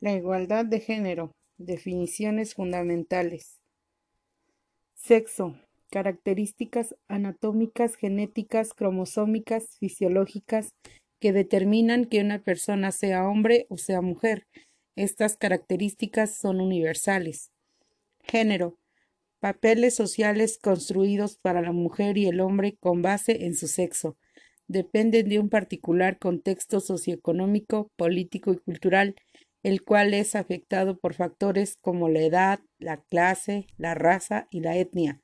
La igualdad de género. Definiciones fundamentales. Sexo. Características anatómicas, genéticas, cromosómicas, fisiológicas que determinan que una persona sea hombre o sea mujer. Estas características son universales. Género. Papeles sociales construidos para la mujer y el hombre con base en su sexo. Dependen de un particular contexto socioeconómico, político y cultural el cual es afectado por factores como la edad, la clase, la raza y la etnia.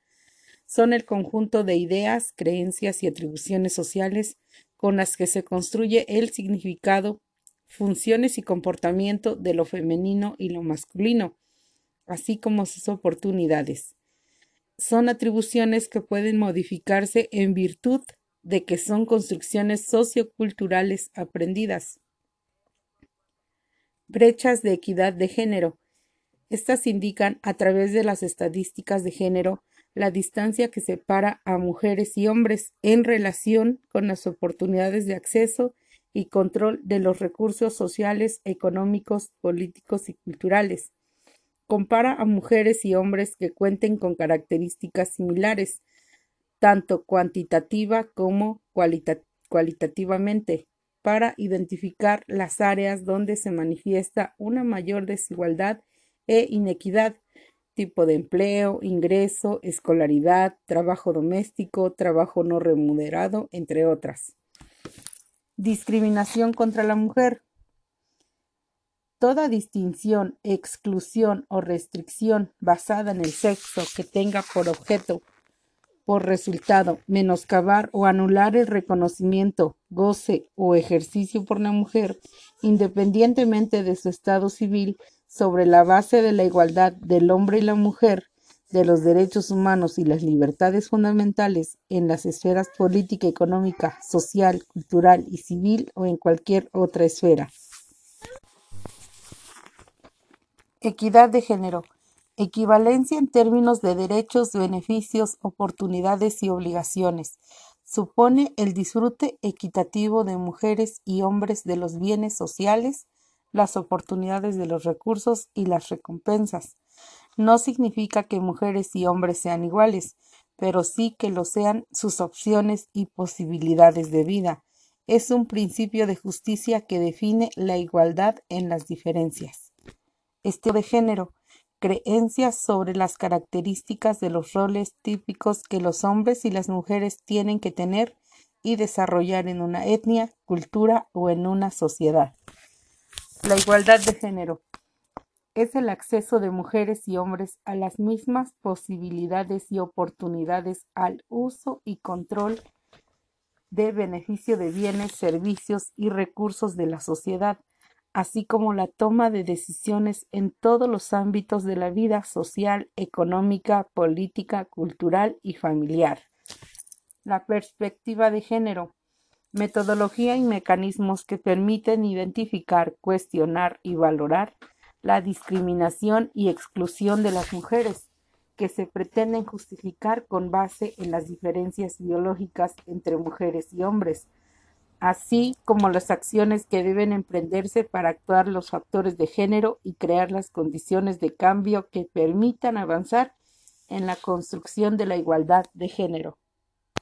Son el conjunto de ideas, creencias y atribuciones sociales con las que se construye el significado, funciones y comportamiento de lo femenino y lo masculino, así como sus oportunidades. Son atribuciones que pueden modificarse en virtud de que son construcciones socioculturales aprendidas. Brechas de equidad de género. Estas indican, a través de las estadísticas de género, la distancia que separa a mujeres y hombres en relación con las oportunidades de acceso y control de los recursos sociales, económicos, políticos y culturales. Compara a mujeres y hombres que cuenten con características similares, tanto cuantitativa como cualitativamente, para identificar las áreas donde se manifiesta una mayor desigualdad e inequidad, tipo de empleo, ingreso, escolaridad, trabajo doméstico, trabajo no remunerado, entre otras. Discriminación contra la mujer. Toda distinción, exclusión o restricción basada en el sexo que tenga por objeto por resultado menoscabar o anular el reconocimiento, goce o ejercicio por la mujer, independientemente de su estado civil, sobre la base de la igualdad del hombre y la mujer, de los derechos humanos y las libertades fundamentales en las esferas política, económica, social, cultural y civil o en cualquier otra esfera. Equidad de género Equivalencia en términos de derechos, beneficios, oportunidades y obligaciones. Supone el disfrute equitativo de mujeres y hombres de los bienes sociales, las oportunidades de los recursos y las recompensas. No significa que mujeres y hombres sean iguales, pero sí que lo sean sus opciones y posibilidades de vida. Es un principio de justicia que define la igualdad en las diferencias. Este de género creencias sobre las características de los roles típicos que los hombres y las mujeres tienen que tener y desarrollar en una etnia, cultura o en una sociedad. La igualdad de género es el acceso de mujeres y hombres a las mismas posibilidades y oportunidades al uso y control de beneficio de bienes, servicios y recursos de la sociedad, así como la toma de decisiones en todos los ámbitos de la vida social, económica, política, cultural y familiar. La perspectiva de género. Metodología y mecanismos que permiten identificar, cuestionar y valorar la discriminación y exclusión de las mujeres, que se pretenden justificar con base en las diferencias biológicas entre mujeres y hombres, así como las acciones que deben emprenderse para actuar los factores de género y crear las condiciones de cambio que permitan avanzar en la construcción de la igualdad de género.